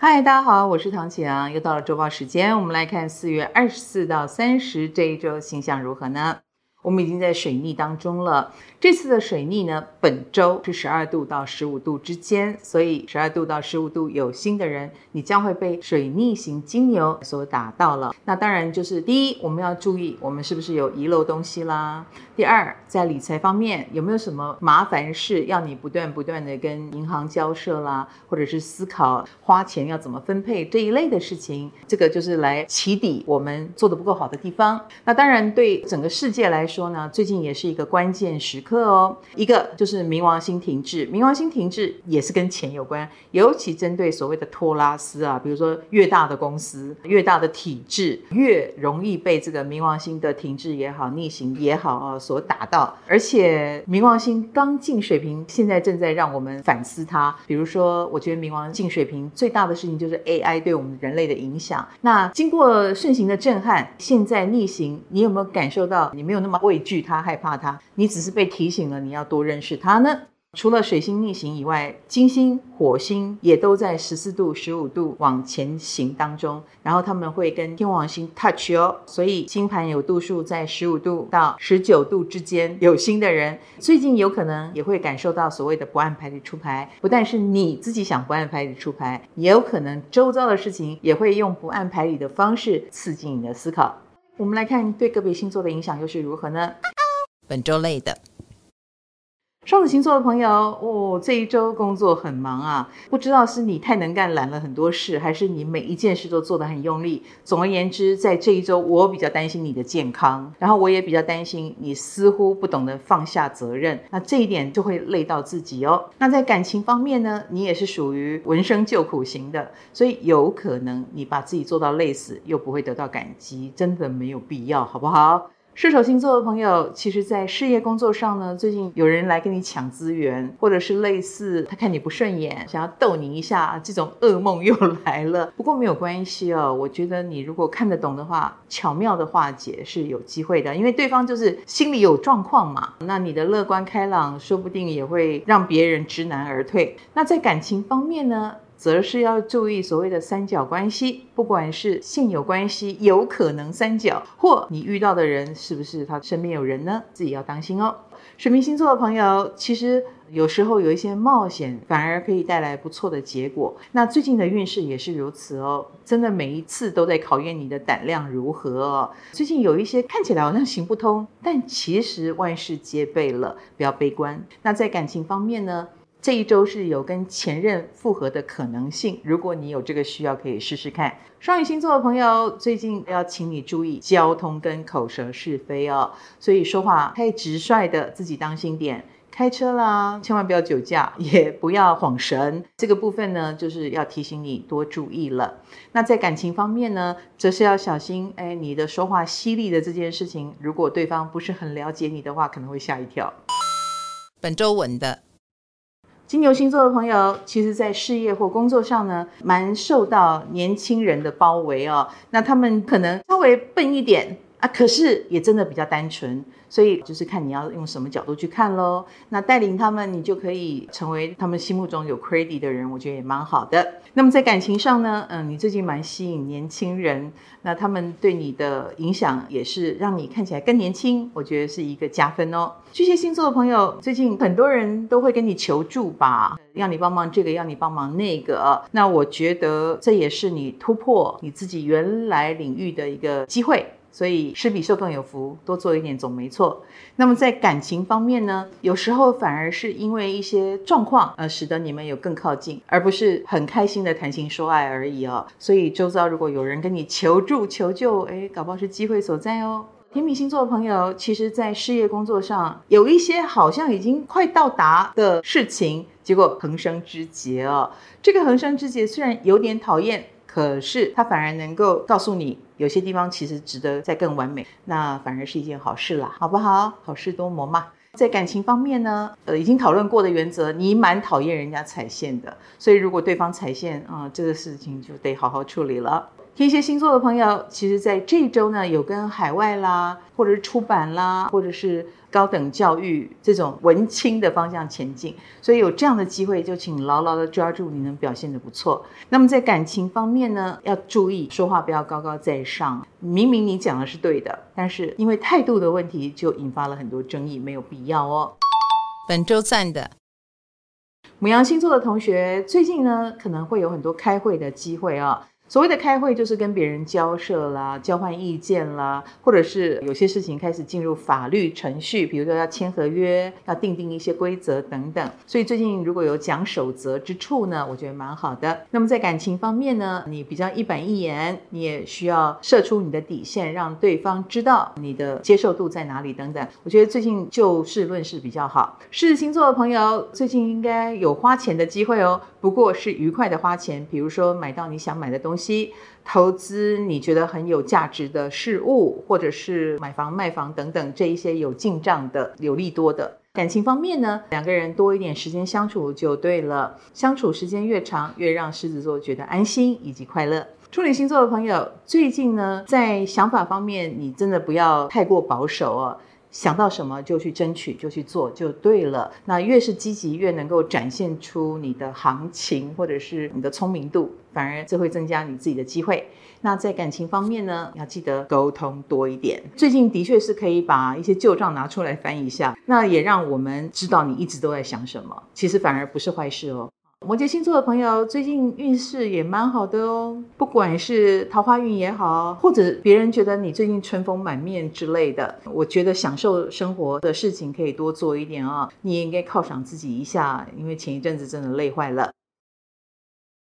嗨，大家好，我是唐启阳，又到了周报时间，我们来看四月二十四到三十这一周星象如何呢？我们已经在水逆当中了。这次的水逆呢，本周是十二度到十五度之间，所以十二度到十五度有心的人，你将会被水逆型金牛所打到了。那当然就是第一，我们要注意我们是不是有遗漏东西啦。第二，在理财方面有没有什么麻烦事要你不断不断的跟银行交涉啦，或者是思考花钱要怎么分配这一类的事情，这个就是来起底我们做得不够好的地方。那当然对整个世界来说说呢，最近也是一个关键时刻。哦，一个就是冥王星停滞，冥王星停滞也是跟钱有关，尤其针对所谓的托拉斯啊，比如说越大的公司、越大的体制，越容易被这个冥王星的停滞也好、逆行也好啊所打到。而且冥王星刚进水瓶，现在正在让我们反思它。比如说，我觉得冥王进水瓶最大的事情就是 AI 对我们人类的影响。那经过顺行的震撼，现在逆行，你有没有感受到你没有那么畏惧它、害怕它？你只是被。提醒了你要多认识它呢。除了水星逆行以外，金星、火星也都在十四度、十五度往前行当中。然后他们会跟天王星 touch 哦，所以星盘有度数在十五度到十九度之间。有心的人最近有可能也会感受到所谓的不按牌理出牌。不但是你自己想不按牌理出牌，也有可能周遭的事情也会用不按牌理的方式刺激你的思考。我们来看对个别星座的影响又是如何呢？本周类的。双子星座的朋友，哦，这一周工作很忙啊，不知道是你太能干，揽了很多事，还是你每一件事都做得很用力。总而言之，在这一周，我比较担心你的健康，然后我也比较担心你似乎不懂得放下责任，那这一点就会累到自己哦。那在感情方面呢，你也是属于闻声救苦型的，所以有可能你把自己做到累死，又不会得到感激，真的没有必要，好不好？射手星座的朋友，其实，在事业工作上呢，最近有人来跟你抢资源，或者是类似他看你不顺眼，想要逗你一下，这种噩梦又来了。不过没有关系哦，我觉得你如果看得懂的话，巧妙的化解是有机会的，因为对方就是心里有状况嘛。那你的乐观开朗，说不定也会让别人知难而退。那在感情方面呢？则是要注意所谓的三角关系，不管是现有关系，有可能三角，或你遇到的人是不是他身边有人呢？自己要当心哦。水瓶星座的朋友，其实有时候有一些冒险，反而可以带来不错的结果。那最近的运势也是如此哦，真的每一次都在考验你的胆量如何哦。最近有一些看起来好像行不通，但其实万事皆备了，不要悲观。那在感情方面呢？这一周是有跟前任复合的可能性，如果你有这个需要，可以试试看。双鱼星座的朋友，最近要请你注意交通跟口舌是非哦，所以说话太直率的自己当心点。开车啦，千万不要酒驾，也不要晃神。这个部分呢，就是要提醒你多注意了。那在感情方面呢，则是要小心，哎，你的说话犀利的这件事情，如果对方不是很了解你的话，可能会吓一跳。本周稳的。金牛星座的朋友，其实，在事业或工作上呢，蛮受到年轻人的包围哦。那他们可能稍微笨一点啊，可是也真的比较单纯。所以就是看你要用什么角度去看喽。那带领他们，你就可以成为他们心目中有 credit 的人，我觉得也蛮好的。那么在感情上呢，嗯，你最近蛮吸引年轻人，那他们对你的影响也是让你看起来更年轻，我觉得是一个加分哦。巨蟹星座的朋友，最近很多人都会跟你求助吧，要你帮忙这个，要你帮忙那个。那我觉得这也是你突破你自己原来领域的一个机会。所以施比受更有福，多做一点总没错。那么在感情方面呢，有时候反而是因为一些状况，呃，使得你们有更靠近，而不是很开心的谈情说爱而已哦。所以周遭如果有人跟你求助求救，哎，搞不好是机会所在哦。天秤星座的朋友，其实在事业工作上有一些好像已经快到达的事情，结果横生枝节哦。这个横生枝节虽然有点讨厌。可是它反而能够告诉你，有些地方其实值得再更完美，那反而是一件好事啦，好不好？好事多磨嘛。在感情方面呢，呃，已经讨论过的原则，你蛮讨厌人家踩线的，所以如果对方踩线啊，这个事情就得好好处理了。天蝎星座的朋友，其实在这周呢，有跟海外啦，或者是出版啦，或者是高等教育这种文青的方向前进，所以有这样的机会，就请牢牢的抓住，你能表现的不错。那么在感情方面呢，要注意说话不要高高在上，明明你讲的是对的，但是因为态度的问题，就引发了很多争议，没有必要哦。本周赞的。母羊星座的同学，最近呢可能会有很多开会的机会啊、哦。所谓的开会，就是跟别人交涉啦、交换意见啦，或者是有些事情开始进入法律程序，比如说要签合约、要订定一些规则等等。所以最近如果有讲守则之处呢，我觉得蛮好的。那么在感情方面呢，你比较一板一眼，你也需要设出你的底线，让对方知道你的接受度在哪里等等。我觉得最近就事论事比较好。狮子星座的朋友最近应该有花钱的机会哦，不过是愉快的花钱，比如说买到你想买的东西西。投资你觉得很有价值的事物，或者是买房卖房等等这一些有进账的、有利多的。感情方面呢，两个人多一点时间相处就对了，相处时间越长，越让狮子座觉得安心以及快乐。处女星座的朋友，最近呢，在想法方面，你真的不要太过保守哦。想到什么就去争取，就去做，就对了。那越是积极，越能够展现出你的行情，或者是你的聪明度，反而这会增加你自己的机会。那在感情方面呢，要记得沟通多一点。最近的确是可以把一些旧账拿出来翻一下，那也让我们知道你一直都在想什么。其实反而不是坏事哦。摩羯星座的朋友最近运势也蛮好的哦，不管是桃花运也好，或者别人觉得你最近春风满面之类的，我觉得享受生活的事情可以多做一点啊、哦。你也应该犒赏自己一下，因为前一阵子真的累坏了。